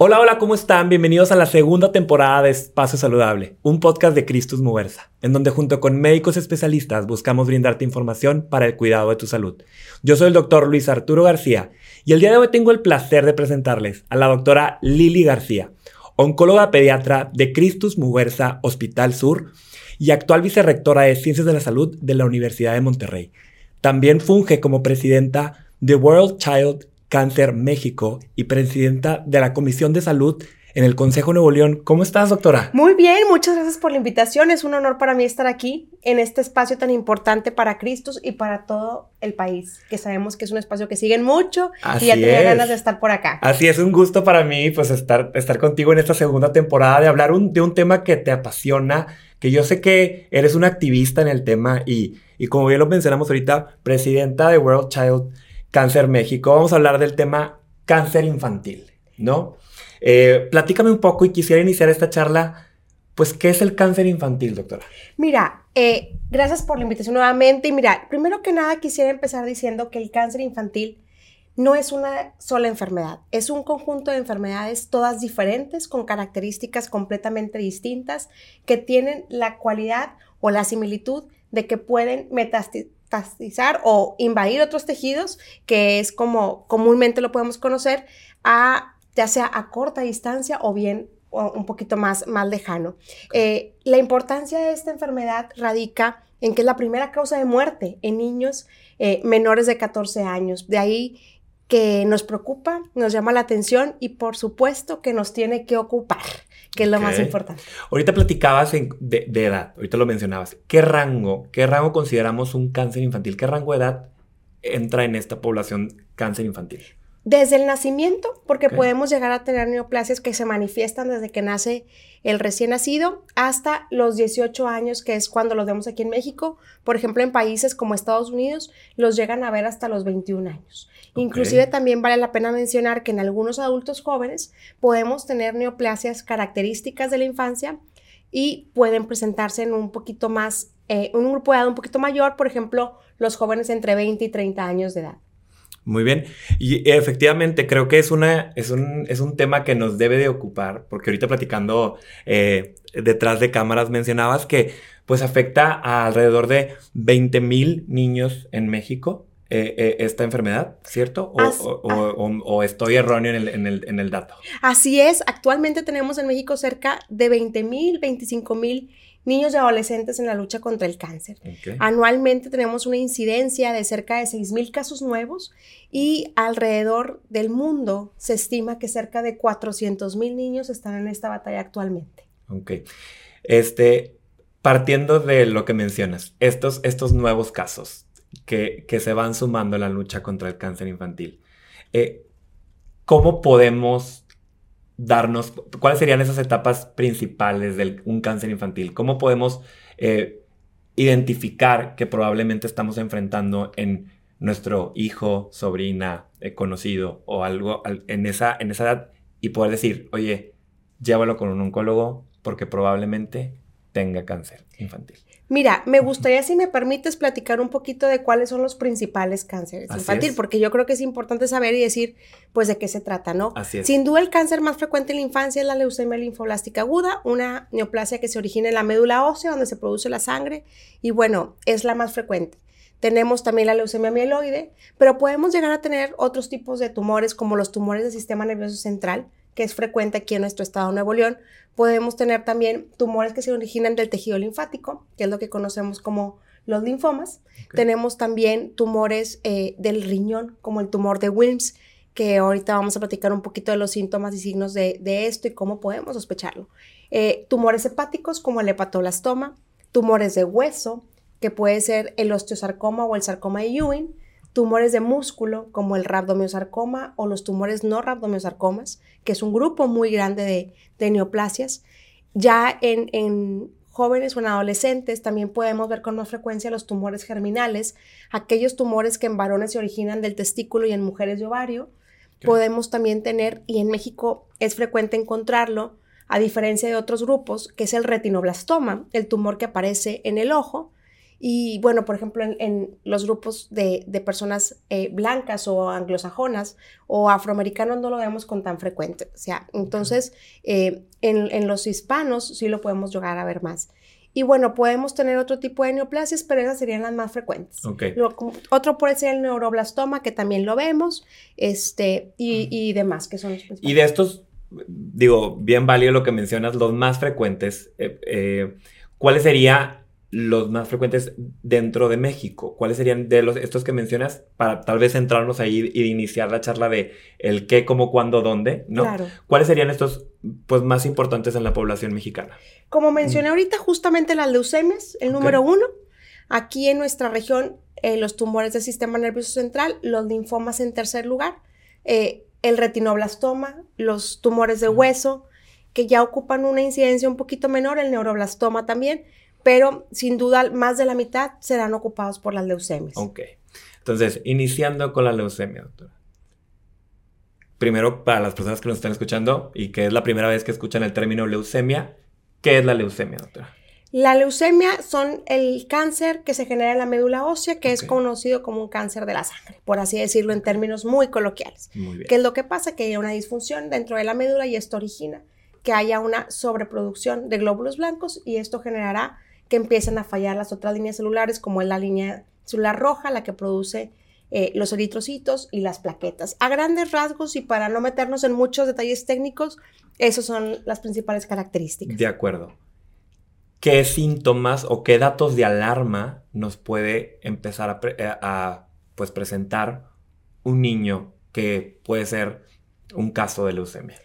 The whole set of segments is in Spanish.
Hola, hola, ¿cómo están? Bienvenidos a la segunda temporada de Espacio Saludable, un podcast de Cristus Muversa, en donde junto con médicos especialistas buscamos brindarte información para el cuidado de tu salud. Yo soy el doctor Luis Arturo García y el día de hoy tengo el placer de presentarles a la doctora Lili García, oncóloga pediatra de Cristus Muversa Hospital Sur y actual vicerrectora de Ciencias de la Salud de la Universidad de Monterrey. También funge como presidenta de World Child Cáncer México y presidenta de la Comisión de Salud en el Consejo Nuevo León. ¿Cómo estás, doctora? Muy bien, muchas gracias por la invitación. Es un honor para mí estar aquí en este espacio tan importante para Cristos y para todo el país, que sabemos que es un espacio que siguen mucho y ya tenía ganas de estar por acá. Así es, un gusto para mí pues estar, estar contigo en esta segunda temporada, de hablar de un tema que te apasiona, que yo sé que eres una activista en el tema y, y como bien lo mencionamos ahorita, presidenta de World Child Cáncer México. Vamos a hablar del tema cáncer infantil, ¿no? Eh, platícame un poco y quisiera iniciar esta charla. Pues, ¿qué es el cáncer infantil, doctora? Mira, eh, gracias por la invitación nuevamente. Y mira, primero que nada quisiera empezar diciendo que el cáncer infantil no es una sola enfermedad, es un conjunto de enfermedades todas diferentes, con características completamente distintas, que tienen la cualidad o la similitud de que pueden metastizar o invadir otros tejidos, que es como comúnmente lo podemos conocer, a, ya sea a corta distancia o bien un poquito más, más lejano. Eh, la importancia de esta enfermedad radica en que es la primera causa de muerte en niños eh, menores de 14 años. De ahí que nos preocupa, nos llama la atención y por supuesto que nos tiene que ocupar que es lo más importante. Ahorita platicabas de, edad, ahorita lo mencionabas. ¿Qué rango, qué rango consideramos un cáncer infantil? ¿Qué rango de edad entra en esta población cáncer infantil? Desde el nacimiento, porque podemos llegar a tener neoplasias que se manifiestan desde que nace el recién nacido hasta los 18 años, que es cuando los vemos aquí en México. Por ejemplo, en países como Estados Unidos los llegan a ver hasta los 21 años. Inclusive también vale la pena mencionar que en algunos adultos jóvenes podemos tener neoplasias características de la infancia y pueden presentarse en un poquito más, eh, un grupo de edad un poquito mayor, por ejemplo, los jóvenes entre 20 y 30 años de edad. Muy bien. Y efectivamente creo que es, una, es, un, es un tema que nos debe de ocupar, porque ahorita platicando eh, detrás de cámaras mencionabas que pues afecta a alrededor de 20 mil niños en México. Eh, eh, esta enfermedad, ¿cierto? O, o, estoy erróneo en el, en, el, en el, dato. Así es, actualmente tenemos en México cerca de 20 mil, 25 mil niños y adolescentes en la lucha contra el cáncer. Anualmente tenemos una incidencia de cerca de 6.000 casos nuevos y alrededor del mundo se estima que cerca de 400.000 niños están en esta batalla actualmente. Ok. Este, partiendo de lo que mencionas, estos, estos nuevos casos que, que se van sumando a la lucha contra el cáncer infantil, eh, ¿cómo podemos darnos, cuáles serían esas etapas principales de un cáncer infantil? ¿Cómo podemos eh, identificar que probablemente estamos enfrentando en nuestro hijo, sobrina, eh, conocido o algo en esa, en esa edad y poder decir, oye, llévalo con un oncólogo porque probablemente tenga cáncer infantil? Mira, me gustaría, si me permites, platicar un poquito de cuáles son los principales cánceres infantiles, porque yo creo que es importante saber y decir, pues, de qué se trata, ¿no? Así es. Sin duda, el cáncer más frecuente en la infancia es la leucemia linfoblástica aguda, una neoplasia que se origina en la médula ósea, donde se produce la sangre, y bueno, es la más frecuente. Tenemos también la leucemia mieloide, pero podemos llegar a tener otros tipos de tumores, como los tumores del sistema nervioso central, que es frecuente aquí en nuestro estado de Nuevo León. Podemos tener también tumores que se originan del tejido linfático, que es lo que conocemos como los linfomas. Tenemos también tumores eh, del riñón, como el tumor de Wilms, que ahorita vamos a platicar un poquito de los síntomas y signos de, esto y cómo podemos sospecharlo. Eh, tumores hepáticos, como el hepatoblastoma, tumores de hueso, que puede ser el osteosarcoma o el sarcoma de Ewing, tumores de músculo como el rabdomiosarcoma o los tumores no rabdomiosarcomas, que es un grupo muy grande de, neoplasias. Ya en, jóvenes o en adolescentes también podemos ver con más frecuencia los tumores germinales, aquellos tumores que en varones se originan del testículo y en mujeres de ovario. Podemos también tener, y en México es frecuente encontrarlo, a diferencia de otros grupos, que es el retinoblastoma, el tumor que aparece en el ojo, Y bueno, por ejemplo, en, los grupos de, personas eh, blancas o anglosajonas o afroamericanos no lo vemos con tan frecuente. O sea, entonces en, en, los hispanos sí lo podemos llegar a ver más. Y bueno, podemos tener otro tipo de neoplasias, pero esas serían las más frecuentes. otro puede ser el neuroblastoma, que también lo vemos, este, y, demás, que son los principales. Y de estos, digo, bien válido lo que mencionas, los más frecuentes, eh, eh, ¿cuáles serían los más frecuentes dentro de México? ¿Cuáles serían de los estos que mencionas para tal vez centrarnos ahí y iniciar la charla de el qué, cómo, cuándo, dónde, ¿no? Claro. ¿Cuáles serían estos pues más importantes en la población mexicana? Como mencioné ahorita, justamente las leucemias, el número uno. Aquí en nuestra región, eh, los tumores del sistema nervioso central, los linfomas en tercer lugar, eh, el retinoblastoma, los tumores de hueso, que ya ocupan una incidencia un poquito menor, el neuroblastoma también, pero sin duda más de la mitad serán ocupados por las leucemias. Ok. Entonces, iniciando con la leucemia, doctora. Primero, para las personas que nos están escuchando y que es la primera vez que escuchan el término leucemia, ¿qué es la leucemia, doctora? La leucemia son el cáncer que se genera en la médula ósea, que es conocido como un cáncer de la sangre, por así decirlo en términos muy coloquiales. Muy bien. ¿Qué es lo que pasa? Que hay una disfunción dentro de la médula y esto origina que haya una sobreproducción de glóbulos blancos y esto generará que empiecen a fallar las otras líneas celulares, como es la línea celular roja, la que produce eh, los eritrocitos y las plaquetas. A grandes rasgos y para no meternos en muchos detalles técnicos, esas son las principales características. De acuerdo. ¿Qué síntomas o qué datos de alarma nos puede empezar a, eh, a pues, presentar un niño que puede ser un caso de leucemia?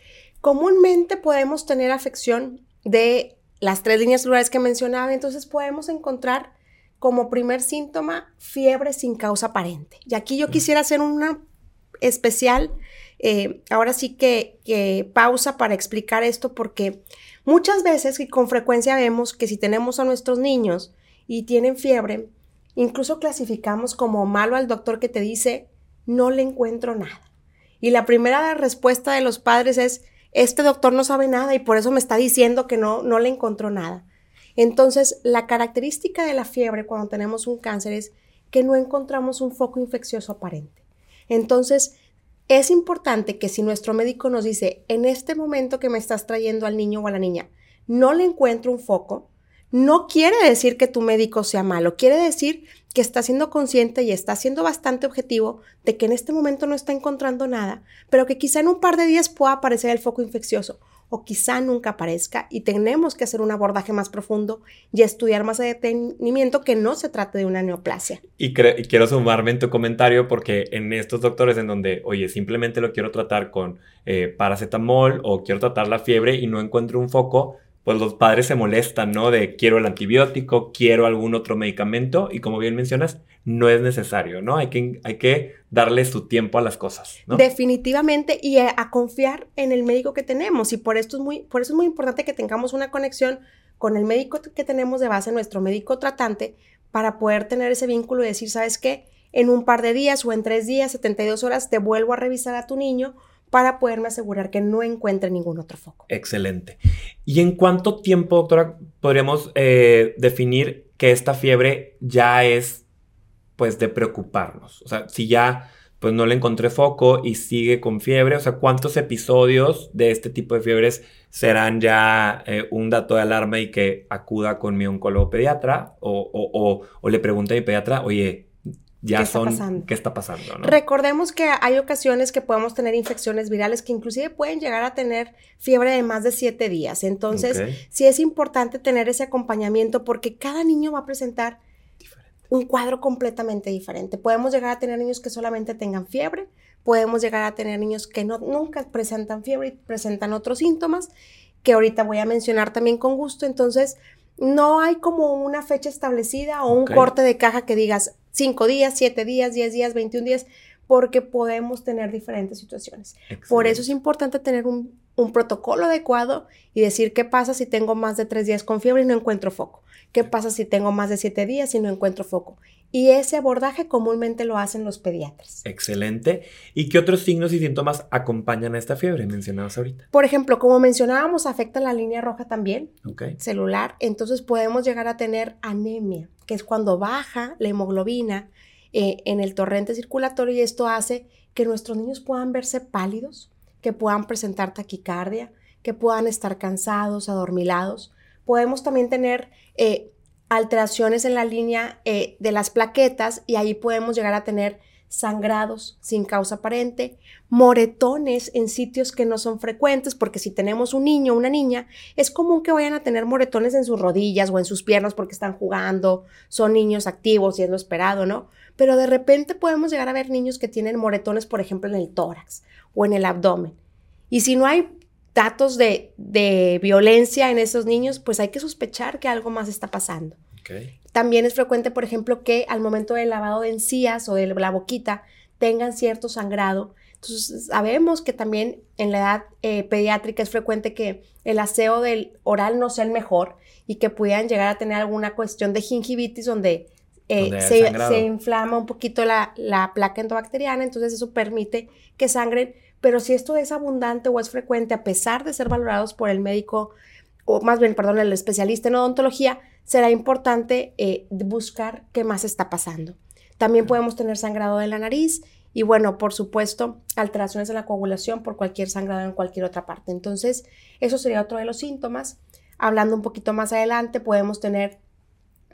Comúnmente podemos tener afección de las tres líneas celulares que mencionaba, entonces podemos encontrar como primer síntoma fiebre sin causa aparente. Y aquí yo quisiera hacer una especial, eh, ahora sí que, que, pausa para explicar esto, porque muchas veces y con frecuencia vemos que si tenemos a nuestros niños y tienen fiebre, incluso clasificamos como malo al doctor que te dice, no le encuentro nada. Y la primera respuesta de los padres es, este doctor no sabe nada y por eso me está diciendo que no, no le encontró nada. Entonces, la característica de la fiebre cuando tenemos un cáncer es que no encontramos un foco infeccioso aparente. Entonces, es importante que si nuestro médico nos dice, en este momento que me estás trayendo al niño o a la niña, no le encuentro un foco, no quiere decir que tu médico sea malo, quiere decir que está siendo consciente y está siendo bastante objetivo de que en este momento no está encontrando nada, pero que quizá en un par de días pueda aparecer el foco infeccioso o quizá nunca aparezca y tenemos que hacer un abordaje más profundo y estudiar más detenimiento que no se trate de una neoplasia. Y, quiero sumarme en tu comentario porque en estos doctores en donde, oye, simplemente lo quiero tratar con eh, paracetamol o quiero tratar la fiebre y no encuentro un foco, pues los padres se molestan, ¿no? De quiero el antibiótico, quiero algún otro medicamento y como bien mencionas, no es necesario, ¿no? Hay que, hay que darle su tiempo a las cosas, ¿no? Definitivamente y a, confiar en el médico que tenemos y por, esto es muy, por eso es muy importante que tengamos una conexión con el médico que tenemos de base, nuestro médico tratante, para poder tener ese vínculo y decir, ¿sabes qué? En un par de días o en tres días, 72 horas, te vuelvo a revisar a tu niño para poderme asegurar que no encuentre ningún otro foco. Excelente. ¿Y en cuánto tiempo, doctora, podríamos eh, definir que esta fiebre ya es, pues, de preocuparnos? O sea, si ya, pues, no le encontré foco y sigue con fiebre, o sea, ¿cuántos episodios de este tipo de fiebres serán ya eh, un dato de alarma y que acuda con mi oncólogo pediatra o, o, o le pregunte a mi pediatra, oye, ya ¿Qué son está qué está pasando. Recordemos que hay ocasiones que podemos tener infecciones virales que inclusive pueden llegar a tener fiebre de más de siete días. Entonces, sí es importante tener ese acompañamiento porque cada niño va a presentar un cuadro completamente diferente. Podemos llegar a tener niños que solamente tengan fiebre, podemos llegar a tener niños que no, nunca presentan fiebre y presentan otros síntomas que ahorita voy a mencionar también con gusto. Entonces, no hay como una fecha establecida o un corte de caja que digas, 5 días, 7 días, 10 días, 21 días, porque podemos tener diferentes situaciones. Por eso es importante tener un, protocolo adecuado y decir qué pasa si tengo más de 3 días con fiebre y no encuentro foco. ¿Qué pasa si tengo más de 7 días y no encuentro foco? y ese abordaje comúnmente lo hacen los pediatras. Excelente. ¿Y qué otros signos y síntomas acompañan a esta fiebre mencionados ahorita? Por ejemplo, como mencionábamos, afecta la línea roja también, Ok. celular, entonces podemos llegar a tener anemia, que es cuando baja la hemoglobina eh, en el torrente circulatorio y esto hace que nuestros niños puedan verse pálidos, que puedan presentar taquicardia, que puedan estar cansados, adormilados. Podemos también tener eh, alteraciones en la línea eh, de las plaquetas y ahí podemos llegar a tener sangrados sin causa aparente, moretones en sitios que no son frecuentes, porque si tenemos un niño o una niña, es común que vayan a tener moretones en sus rodillas o en sus piernas porque están jugando, son niños activos y es lo esperado, ¿no? Pero de repente podemos llegar a ver niños que tienen moretones, por ejemplo, en el tórax o en el abdomen. Y si no hay datos de, de violencia en esos niños, pues hay que sospechar que algo más está pasando. Ok. También es frecuente, por ejemplo, que al momento del lavado de encías o de la boquita tengan cierto sangrado. Entonces, sabemos que también en la edad eh, pediátrica es frecuente que el aseo del oral no sea el mejor y que pudieran llegar a tener alguna cuestión de gingivitis donde, eh, Donde se, se inflama un poquito la, la placa endobacteriana, entonces eso permite que sangren. Pero si esto es abundante o es frecuente, a pesar de ser valorados por el médico, o más bien, perdón, el especialista en odontología, será importante eh, buscar qué más está pasando. También podemos tener sangrado de la nariz y bueno, por supuesto, alteraciones en la coagulación por cualquier sangrado en cualquier otra parte. Entonces, eso sería otro de los síntomas. Hablando un poquito más adelante, podemos tener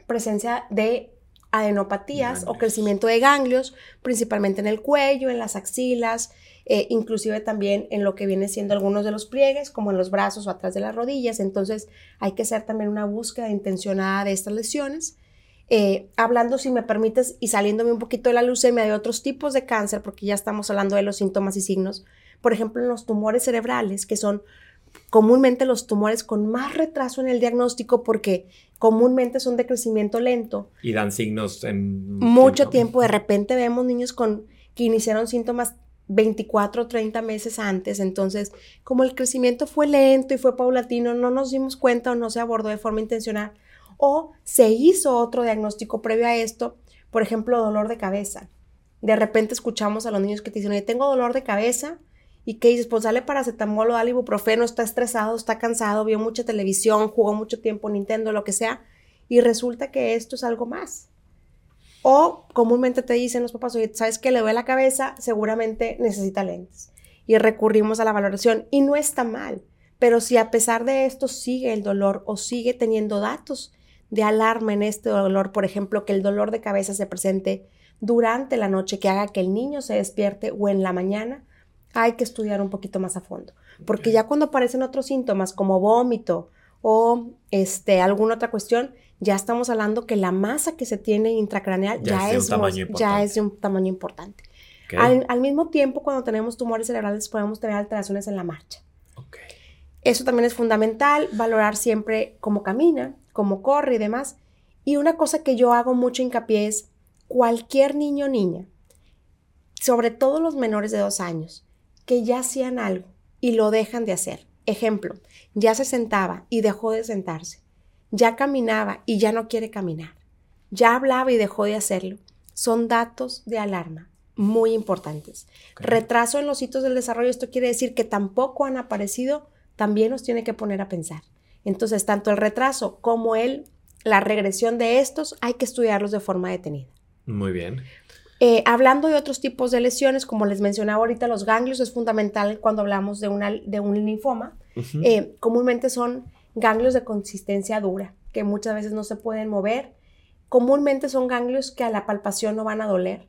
presencia de adenopatías o crecimiento de ganglios, principalmente en el cuello, en las axilas, eh, inclusive también en lo que viene siendo algunos de los pliegues, como en los brazos o atrás de las rodillas. Entonces hay que hacer también una búsqueda intencionada de estas lesiones. Eh, hablando, si me permites, y saliéndome un poquito de la leucemia de otros tipos de cáncer, porque ya estamos hablando de los síntomas y signos, por ejemplo, en los tumores cerebrales, que son comúnmente los tumores con más retraso en el diagnóstico porque comúnmente son de crecimiento lento. Y dan signos en... Mucho tiempo, de repente vemos niños con, que iniciaron síntomas 24 o 30 meses antes, entonces como el crecimiento fue lento y fue paulatino, no nos dimos cuenta o no se abordó de forma intencional o se hizo otro diagnóstico previo a esto, por ejemplo, dolor de cabeza. De repente escuchamos a los niños que te dicen, tengo dolor de cabeza, y que dices, pues dale paracetamol o dale ibuprofeno, está estresado, está cansado, vio mucha televisión, jugó mucho tiempo Nintendo, lo que sea, y resulta que esto es algo más. O comúnmente te dicen los papás, oye, ¿sabes que le duele la cabeza? Seguramente necesita lentes. Y recurrimos a la valoración. Y no está mal. Pero si a pesar de esto sigue el dolor o sigue teniendo datos de alarma en este dolor, por ejemplo, que el dolor de cabeza se presente durante la noche, que haga que el niño se despierte o en la mañana, hay que estudiar un poquito más a fondo. Porque ya cuando aparecen otros síntomas como vómito o este, alguna otra cuestión, ya estamos hablando que la masa que se tiene intracraneal Ya ya, es de es, ya importante. es de un tamaño importante. Al, al mismo tiempo, cuando tenemos tumores cerebrales, podemos tener alteraciones en la marcha. Eso también es fundamental, valorar siempre cómo camina, cómo corre y demás. Y una cosa que yo hago mucho hincapié es cualquier niño o niña, sobre todo los menores de dos años, que ya hacían algo y lo dejan de hacer. Ejemplo, ya se sentaba y dejó de sentarse. Ya caminaba y ya no quiere caminar. Ya hablaba y dejó de hacerlo. Son datos de alarma muy importantes. Retraso en los hitos del desarrollo, esto quiere decir que tampoco han aparecido, también nos tiene que poner a pensar. Entonces, tanto el retraso como el, la regresión de estos hay que estudiarlos de forma detenida. Muy bien. Eh, hablando de otros tipos de lesiones, como les mencionaba ahorita, los ganglios es fundamental cuando hablamos de, una, de un linfoma. Eh, comúnmente son ganglios de consistencia dura, que muchas veces no se pueden mover. Comúnmente son ganglios que a la palpación no van a doler.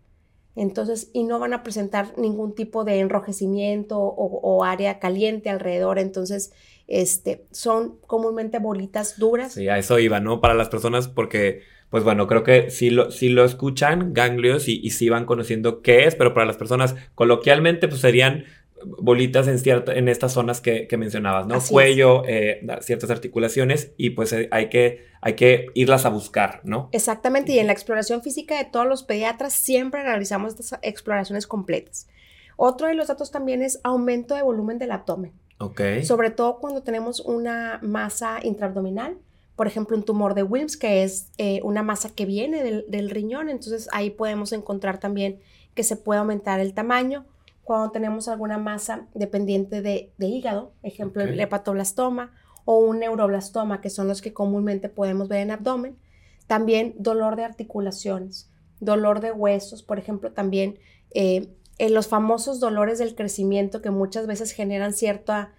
Entonces, y no van a presentar ningún tipo de enrojecimiento o, o área caliente alrededor. Entonces, este, son comúnmente bolitas duras. Sí, a eso iba, ¿no? Para las personas, porque, pues bueno, creo que sí lo, sí lo escuchan, ganglios, y, y sí van conociendo qué es, pero para las personas, coloquialmente, pues serían bolitas en, cierta, en estas zonas que, que mencionabas, ¿no? Así. Cuello, eh, ciertas articulaciones, y pues eh, hay, que, hay que irlas a buscar, ¿no? Exactamente, y en la exploración física de todos los pediatras siempre realizamos estas exploraciones completas. Otro de los datos también es aumento de volumen del abdomen, Ok. sobre todo cuando tenemos una masa intraabdominal. por ejemplo, un tumor de Wilms, que es eh, una masa que viene del, riñón. Entonces ahí podemos encontrar también que se puede aumentar el tamaño. Cuando tenemos alguna masa dependiente de, hígado, ejemplo, el hepatoblastoma o un neuroblastoma, que son los que comúnmente podemos ver en abdomen. También dolor de articulaciones, dolor de huesos, por ejemplo, también eh, en los famosos dolores del crecimiento que muchas veces generan cierta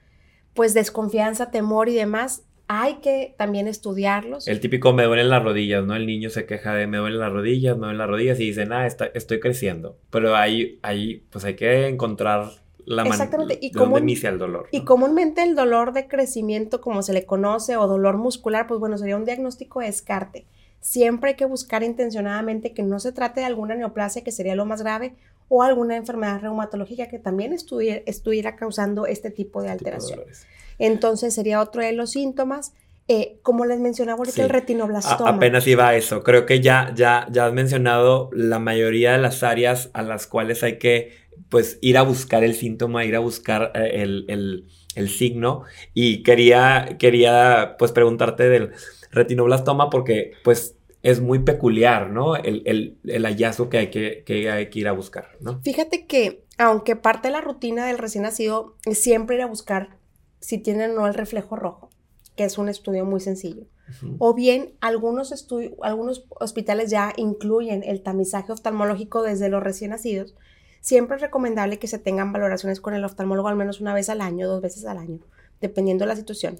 pues desconfianza, temor y demás, hay que también estudiarlos. El típico me duelen las rodillas, ¿no? El niño se queja de me duelen las rodillas, me duelen las rodillas y dice, nada, estoy creciendo. Pero ahí, ahí, pues hay que encontrar la Exactamente. Y de inicia el dolor. Y comúnmente el dolor de crecimiento, como se le conoce, o dolor muscular, pues bueno, sería un diagnóstico de descarte. Siempre hay que buscar intencionadamente que no se trate de alguna neoplasia, que sería lo más grave, o alguna enfermedad reumatológica que también estuviera, causando este tipo de alteración. Entonces sería otro de los síntomas. Eh, como les mencionaba ahorita, el retinoblastoma. apenas iba a eso. Creo que ya, ya, ya has mencionado la mayoría de las áreas a las cuales hay que pues ir a buscar el síntoma, ir a buscar eh, el, el, signo. Y quería, quería pues preguntarte del retinoblastoma porque pues es muy peculiar, ¿no? El, hallazgo que hay que, que hay que ir a buscar, ¿no? Fíjate que aunque parte de la rutina del recién nacido es siempre ir a buscar si tienen o no el reflejo rojo, que es un estudio muy sencillo. O bien, algunos, algunos hospitales ya incluyen el tamizaje oftalmológico desde los recién nacidos. Siempre es recomendable que se tengan valoraciones con el oftalmólogo al menos una vez al año, dos veces al año, dependiendo de la situación.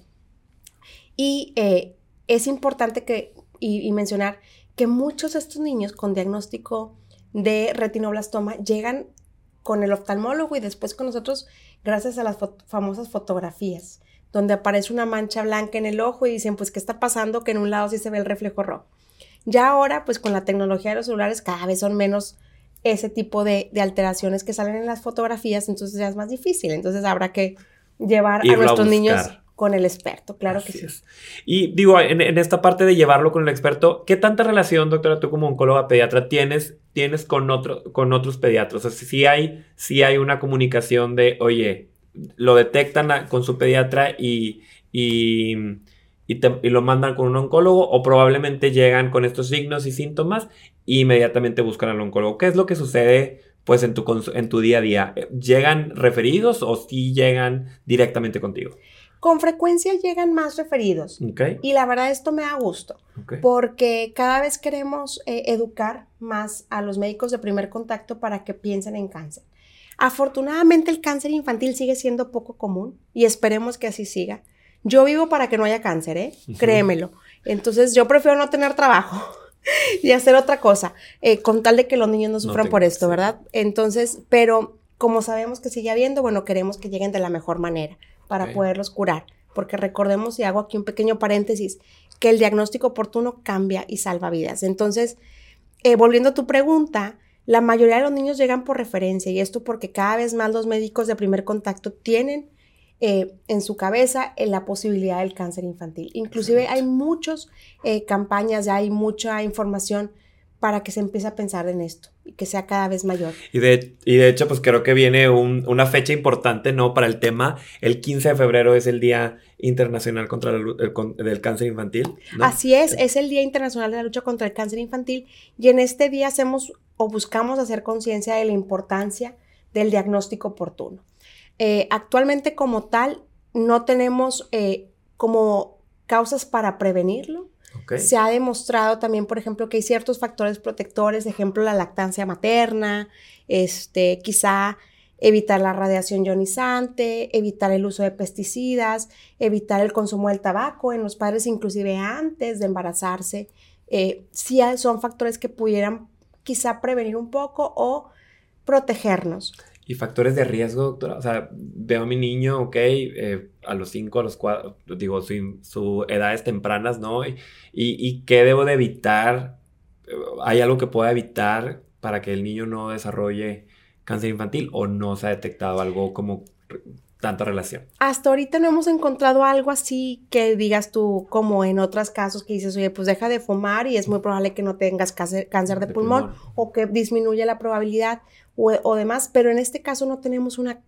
Y eh, es importante que, y, mencionar que muchos de estos niños con diagnóstico de retinoblastoma llegan con el oftalmólogo y después con nosotros gracias a las famosas fotografías, donde aparece una mancha blanca en el ojo y dicen, pues, ¿qué está pasando? Que en un lado sí se ve el reflejo rojo. Ya ahora, pues con la tecnología de los celulares, cada vez son menos ese tipo de, alteraciones que salen en las fotografías, entonces ya es más difícil. Entonces habrá que llevar a nuestros niños con el experto, claro que sí. Y digo, en, esta parte de llevarlo con el experto, ¿qué tanta relación, doctora, tú como oncóloga pediatra tienes, tienes con, otro, con otros pediatras? O sea, si hay, si hay una comunicación de, oye, lo detectan con su pediatra y, y, lo mandan con un oncólogo o probablemente llegan con estos signos y síntomas e inmediatamente buscan al oncólogo. ¿Qué es lo que sucede pues en tu, en tu día a día? ¿Llegan referidos o sí llegan directamente contigo? Con frecuencia llegan más referidos. Y la verdad esto me da gusto, porque cada vez queremos eh, educar más a los médicos de primer contacto para que piensen en cáncer. Afortunadamente el cáncer infantil sigue siendo poco común y esperemos que así siga. Yo vivo para que no haya cáncer, ¿eh? Créemelo. Entonces yo prefiero no tener trabajo y hacer otra cosa, eh, con tal de que los niños no sufran por esto, ¿verdad? Entonces, pero como sabemos que sigue habiendo, bueno, queremos que lleguen de la mejor manera para poderlos curar. Porque recordemos, y hago aquí un pequeño paréntesis, que el diagnóstico oportuno cambia y salva vidas. Entonces, eh, volviendo a tu pregunta, la mayoría de los niños llegan por referencia y esto porque cada vez más los médicos de primer contacto tienen eh, en su cabeza eh, la posibilidad del cáncer infantil. Inclusive hay muchas campañas, ya hay mucha información para que se empiece a pensar en esto que sea cada vez mayor. Y de, y de hecho, pues creo que viene una fecha importante, ¿no? Para el tema. El 15 de febrero es el Día Internacional contra el, Cáncer Infantil. Así es, es el Día Internacional de la Lucha contra el Cáncer Infantil y en este día hacemos o buscamos hacer conciencia de la importancia del diagnóstico oportuno. Eh, actualmente como tal, no tenemos eh, como causas para prevenirlo, se ha demostrado también, por ejemplo, que hay ciertos factores protectores, ejemplo, la lactancia materna, este, quizá evitar la radiación ionizante, evitar el uso de pesticidas, evitar el consumo del tabaco en los padres inclusive antes de embarazarse. Eh, sí son factores que pudieran quizá prevenir un poco o protegernos. ¿Y factores de riesgo, doctora? O sea, veo a mi niño, ok, eh, a los 5, a los 4, digo, su, su, edades tempranas, ¿no? Y, y, qué debo de evitar? ¿Hay algo que pueda evitar para que el niño no desarrolle cáncer infantil o no se ha detectado algo como tanta relación? Hasta ahorita no hemos encontrado algo así que digas tú, como en otros casos que dices, oye, pues deja de fumar y es muy probable que no tengas cáncer, de, pulmón, o que disminuye la probabilidad o, demás, pero en este caso no tenemos una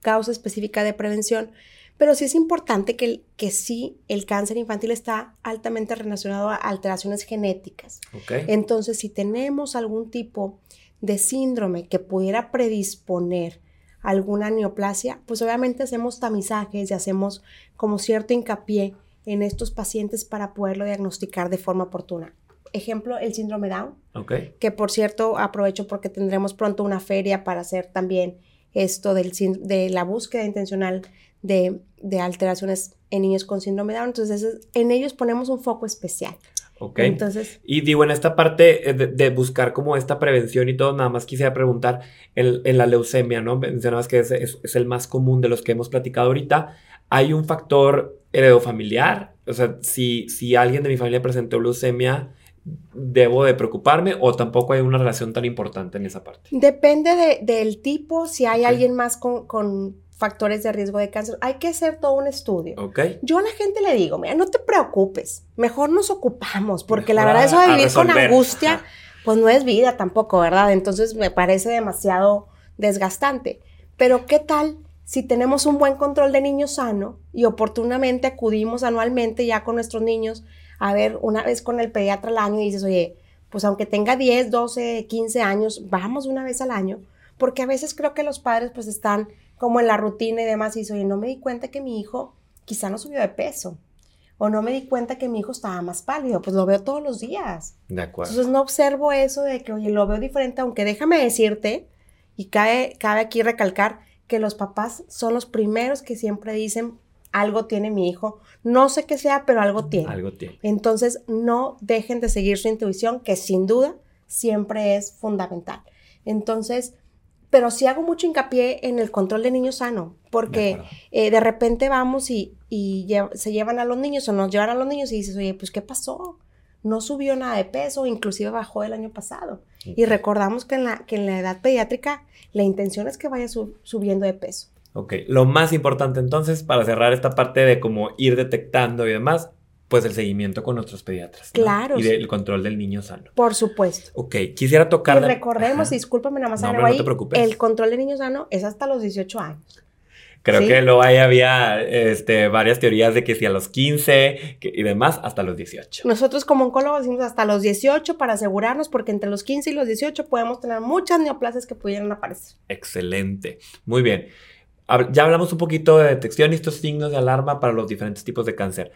causa específica de prevención. Pero sí es importante que, que sí el cáncer infantil está altamente relacionado a alteraciones genéticas. Ok. Entonces, si tenemos algún tipo de síndrome que pudiera predisponer alguna neoplasia, pues obviamente hacemos tamizajes y hacemos como cierto hincapié en estos pacientes para poderlo diagnosticar de forma oportuna. Ejemplo, el síndrome Down, Ok. que por cierto aprovecho porque tendremos pronto una feria para hacer también esto del, de la búsqueda intencional de, de alteraciones en niños con síndrome Down. Entonces, es- en ellos ponemos un foco especial. Ok. Entonces, Y digo, en esta parte eh, de, de buscar como esta prevención y todo, nada más quisiera preguntar, en, en la leucemia, ¿no? Mencionabas que es, es- es el más común de los que hemos platicado ahorita. ¿Hay un factor heredofamiliar? O sea, si, si alguien de mi familia presentó leucemia, ¿debo de preocuparme o tampoco hay una relación tan importante en esa parte? Depende de- del tipo, si hay alguien más con, con factores de riesgo de cáncer. Hay que hacer todo un estudio. ¿Ok? Yo a la gente le digo, mira, no te preocupes, mejor nos ocupamos, porque la verdad eso de vivir con angustia, Ajá. pues no es vida tampoco, ¿verdad? Entonces me parece demasiado desgastante. Pero ¿qué tal si tenemos un buen control de niño sano y oportunamente acudimos anualmente ya con nuestros niños a ver una vez con el pediatra al año y dices, oye, pues aunque tenga 10, 12, 15 años, vamos una vez al año, porque a veces creo que los padres pues están como en la rutina y demás y dices, oye, no me di cuenta que mi hijo quizá no subió de peso. O no me di cuenta que mi hijo estaba más pálido, pues lo veo todos los días. De acuerdo. Entonces no observo eso de que, oye, lo veo diferente, aunque déjame decirte, y cabe, cabe aquí recalcar que los papás son los primeros que siempre dicen, algo tiene mi hijo, no sé qué sea, pero algo tiene. Algo tiene. Entonces no dejen de seguir su intuición, que sin duda siempre es fundamental. Entonces, pero sí hago mucho hincapié en el control de niño sano, De porque acuerdo. eh, de repente vamos y, y lle- se llevan a los niños o nos llevan a los niños y dices, oye, pues ¿qué pasó? No subió nada de peso, inclusive bajó el año pasado. Y recordamos que en la, que en la edad pediátrica la intención es que vaya su- subiendo de peso. Ok, lo más importante entonces para cerrar esta parte de cómo ir detectando y demás, pues el seguimiento con nuestros pediatras. ¿no? Claro, Y sí. del control del niño sano. Por supuesto. Ok, quisiera tocar... Y de- recordemos, Ajá. discúlpame nada más No, no te preocupes. el control de niño sano es hasta los 18 años. Creo ¿sí? que luego ahí había este, varias teorías de que si a los 15 que- y demás, hasta los 18. Nosotros como oncólogos decimos hasta los 18 para asegurarnos, porque entre los 15 y los 18 podemos tener muchas neoplasias que pudieran aparecer. Excelente. Muy bien. Ya hablamos un poquito de detección y estos signos de alarma para los diferentes tipos de cáncer.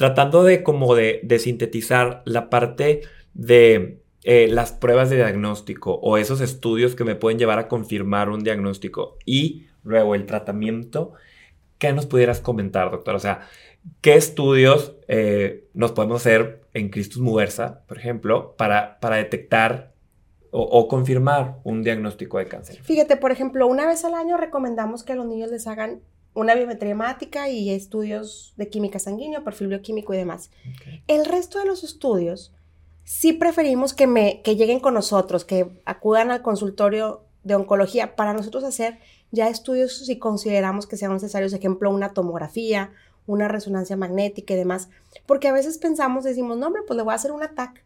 Tratando de como de, sintetizar la parte de eh, las pruebas de diagnóstico o esos estudios que me pueden llevar a confirmar un diagnóstico y luego el tratamiento, ¿qué nos pudieras comentar, doctor? O sea, ¿qué estudios eh, nos podemos hacer en Christus Muversa, por ejemplo, para, para detectar o, o confirmar un diagnóstico de cáncer? Fíjate, por ejemplo, una vez al año recomendamos que a los niños les hagan una biometría hemática y estudios de química sanguínea, perfil bioquímico y demás. El resto de los estudios sí preferimos que, me, que lleguen con nosotros, que acudan al consultorio de oncología para nosotros hacer ya estudios si consideramos que sean necesarios, ejemplo, una tomografía, una resonancia magnética y demás, porque a veces pensamos, decimos, no, hombre, pues le voy a hacer un ataque.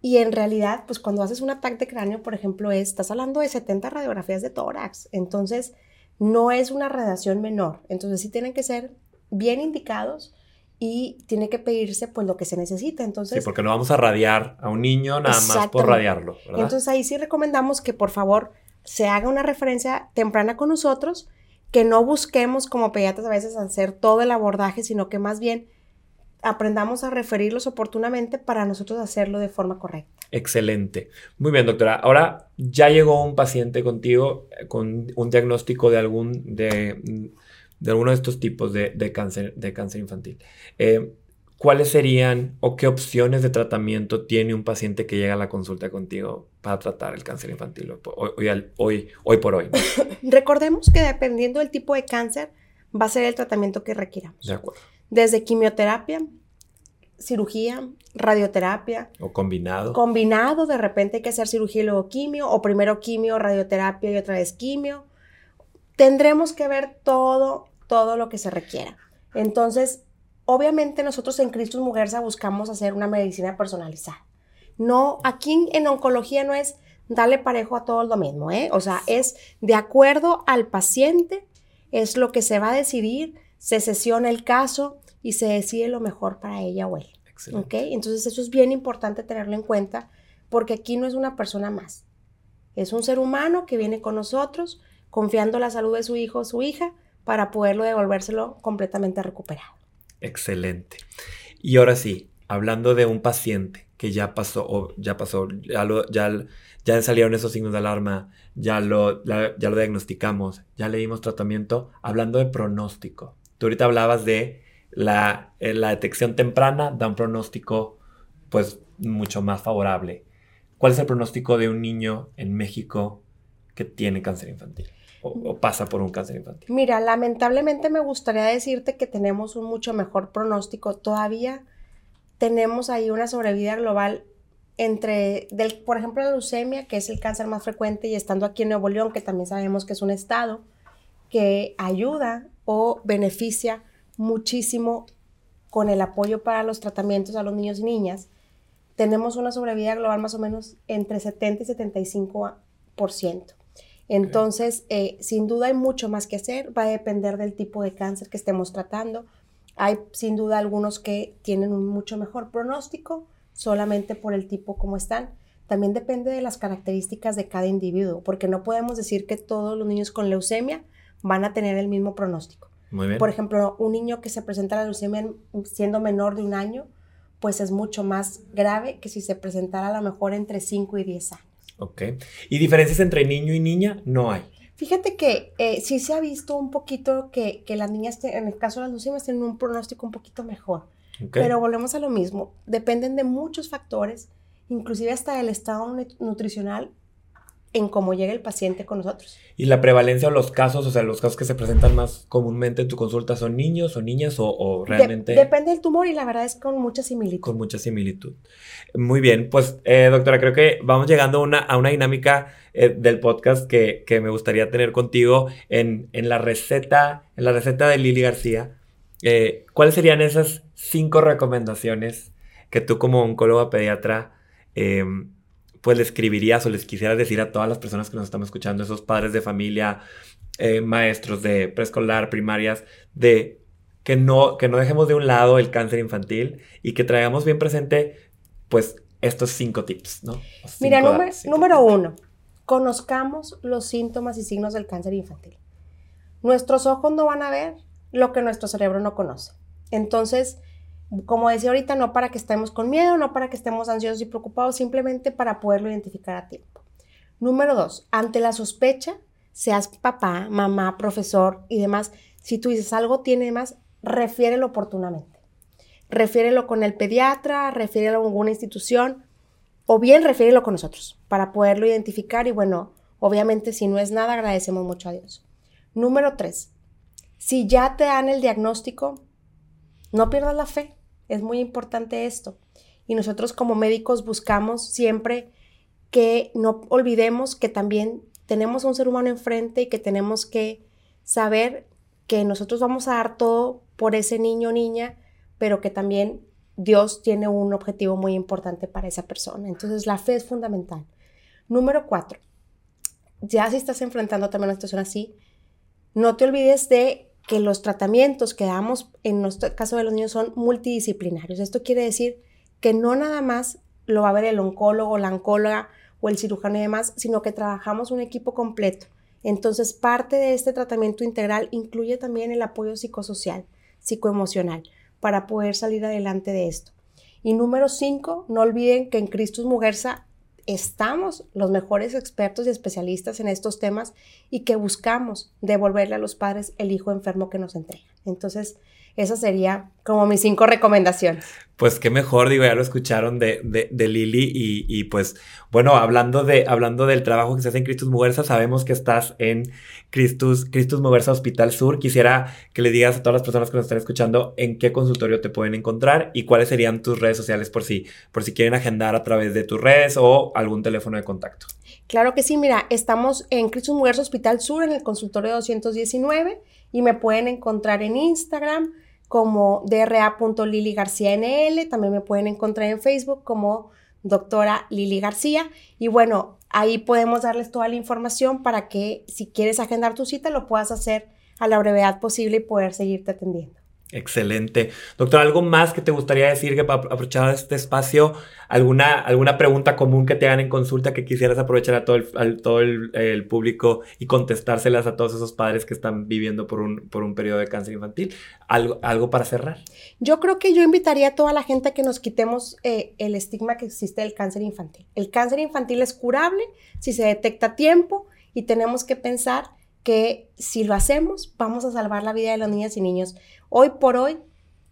Y en realidad, pues cuando haces un ataque de cráneo, por ejemplo, es, estás hablando de 70 radiografías de tórax, entonces no es una radiación menor, entonces sí tienen que ser bien indicados y tiene que pedirse pues lo que se necesita, entonces... Sí, porque no vamos a radiar a un niño nada más por radiarlo, ¿verdad? Entonces ahí sí recomendamos que por favor se haga una referencia temprana con nosotros, que no busquemos como pediatras a veces hacer todo el abordaje, sino que más bien aprendamos a referirlos oportunamente para nosotros hacerlo de forma correcta. Excelente. Muy bien, doctora. Ahora ya llegó un paciente contigo eh, con un diagnóstico de algún de, de alguno de estos tipos de, de cáncer de cáncer infantil. Eh, ¿Cuáles serían o qué opciones de tratamiento tiene un paciente que llega a la consulta contigo para tratar el cáncer infantil hoy, hoy, hoy- hoy por hoy? ¿no? Recordemos que dependiendo del tipo de cáncer va a ser el tratamiento que requiramos. De acuerdo. Desde quimioterapia, cirugía, radioterapia, O combinado. combinado, de repente hay que hacer cirugía y luego quimio, o primero quimio, radioterapia y otra vez quimio. Tendremos que ver todo, todo lo que se requiera. Entonces, obviamente nosotros en Cristus Mujerza buscamos hacer una medicina personalizada. No, aquí en, en oncología no es darle parejo a todos lo mismo, ¿eh? O sea, es de acuerdo al paciente, es lo que se va a decidir se sesiona el caso y se decide lo mejor para ella o él. ¿Ok? Entonces eso es bien importante tenerlo en cuenta porque aquí no es una persona más. Es un ser humano que viene con nosotros confiando la salud de su hijo o su hija para poderlo devolvérselo completamente recuperado. Excelente. Y ahora sí, hablando de un paciente que ya pasó, o ya pasó, ya, ya, ya salieron esos signos de alarma, ya lo, ya lo diagnosticamos, ya le dimos tratamiento, hablando de pronóstico. Tú ahorita hablabas de la, eh, la detección temprana, da un pronóstico pues mucho más favorable. ¿Cuál es el pronóstico de un niño en México que tiene cáncer infantil? o, pasa por un cáncer infantil? Mira, lamentablemente me gustaría decirte que tenemos un mucho mejor pronóstico. Todavía tenemos ahí una sobrevida global entre, por ejemplo, la leucemia, que es el cáncer más frecuente, y estando aquí en Nuevo León, que también sabemos que es un estado que ayuda o beneficia muchísimo con el apoyo para los tratamientos a los niños y niñas, tenemos una sobrevida global más o menos entre 70 y 75%. Entonces, eh, sin duda hay mucho más que hacer, va a depender del tipo de cáncer que estemos tratando. Hay sin duda algunos que tienen un mucho mejor pronóstico solamente por el tipo como están. También depende de las características de cada individuo, porque no podemos decir que todos los niños con leucemia van a tener el mismo pronóstico. Muy bien. Por ejemplo, un niño que se presenta la leucemia siendo menor de un año, pues es mucho más grave que si se presentara a lo mejor entre 5 y 10 años. Ok. ¿Y diferencias entre niño y niña? No hay. Fíjate que eh, sí se ha visto un poquito que, las niñas, en el caso de las leucemias, tienen un pronóstico un poquito mejor. Pero volvemos a lo mismo. Dependen de muchos factores, inclusive hasta del estado nutricional en cómo llega el paciente con nosotros. ¿Y la prevalencia o los casos, o sea, los casos que se presentan más comúnmente en tu consulta son niños o niñas o, realmente... depende del tumor y la verdad es con mucha similitud. Con mucha similitud. Muy bien, pues eh, doctora, creo que vamos llegando a una, a una dinámica eh, del podcast que, me gustaría tener contigo en, la receta, en la receta de Lili García. Eh, ¿Cuáles serían esas cinco recomendaciones que tú como oncóloga pediatra em, pues le escribirías o les quisieras decir a todas las personas que nos están escuchando, esos padres de familia, eh, maestros de preescolar, primarias, de que no, que no dejemos de un lado el cáncer infantil y que traigamos bien presente, pues, estos cinco tips, ¿no? Mira, número uno, conozcamos los síntomas y signos del cáncer infantil. Nuestros ojos no van a ver lo que nuestro cerebro no conoce. Entonces, como decía ahorita, no para que estemos con miedo, no para que estemos ansiosos y preocupados, simplemente para poderlo identificar a tiempo. Número dos, ante la sospecha, seas papá, mamá, profesor y demás, si tú dices algo tiene más, refiérelo oportunamente. Refiérelo con el pediatra, refiérelo a alguna institución o bien refiérelo con nosotros para poderlo identificar y bueno, obviamente si no es nada, agradecemos mucho a Dios. Número tres, si ya te dan el diagnóstico, no pierdas la fe. Es muy importante esto. Y nosotros como médicos buscamos siempre que no olvidemos que también tenemos a un ser humano enfrente y que tenemos que saber que nosotros vamos a dar todo por ese niño o niña, pero que también Dios tiene un objetivo muy importante para esa persona. Entonces la fe es fundamental. Número cuatro, ya si estás enfrentando también una situación así, no te olvides de que los tratamientos que damos en nuestro caso de los niños son multidisciplinarios. Esto quiere decir que no nada más lo va a ver el oncólogo, la oncóloga o el cirujano y demás, sino que trabajamos un equipo completo. Entonces, parte de este tratamiento integral incluye también el apoyo psicosocial, psicoemocional, para poder salir adelante de esto. Y número cinco, no olviden que en Cristus Mujerza estamos los mejores expertos y especialistas en estos temas y que buscamos devolverle a los padres el hijo enfermo que nos entregan. Entonces, esa sería como mis cinco recomendaciones. Pues qué mejor, digo, ya lo escucharon de, de, Lili y, pues bueno, hablando, de, hablando del trabajo que se hace en Cristus Mujerza, sabemos que estás en Cristus, Cristus Mujerza Hospital Sur. Quisiera que le digas a todas las personas que nos están escuchando en qué consultorio te pueden encontrar y cuáles serían tus redes sociales por si, por si quieren agendar a través de tus redes o algún teléfono de contacto. Claro que sí, mira, estamos en Cristus Mujerza Hospital Sur en el consultorio 219 y me pueden encontrar en Instagram como dra.lili García NL, también me pueden encontrar en Facebook como doctora Lili García y bueno, ahí podemos darles toda la información para que si quieres agendar tu cita lo puedas hacer a la brevedad posible y poder seguirte atendiendo. Excelente. Doctor, ¿algo más que te gustaría decir que para aprovechar este espacio? ¿Alguna, alguna pregunta común que te hagan en consulta que quisieras aprovechar a todo el, todo el, público y contestárselas a todos esos padres que están viviendo por un, por un periodo de cáncer infantil? ¿Algo, ¿Algo para cerrar? Yo creo que yo invitaría a toda la gente a que nos quitemos eh, el estigma que existe del cáncer infantil. El cáncer infantil es curable si se detecta a tiempo y tenemos que pensar que si lo hacemos, vamos a salvar la vida de las niñas y niños. Hoy por hoy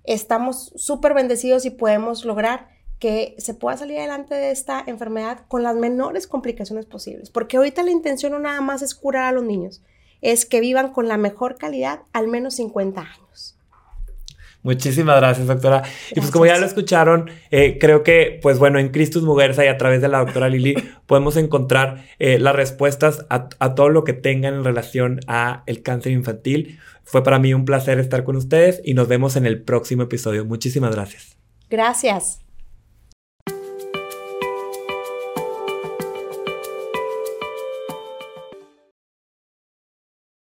estamos súper bendecidos y podemos lograr que se pueda salir adelante de esta enfermedad con las menores complicaciones posibles. Porque ahorita la intención no nada más es curar a los niños, es que vivan con la mejor calidad al menos 50 años. Muchísimas gracias, doctora. Y pues como ya lo escucharon, eh, creo que, pues bueno, en Christus Muguerza y a través de la doctora Lili podemos encontrar eh, las respuestas a, a, todo lo que tengan en relación a el cáncer infantil. Fue para mí un placer estar con ustedes y nos vemos en el próximo episodio. Muchísimas gracias. Gracias.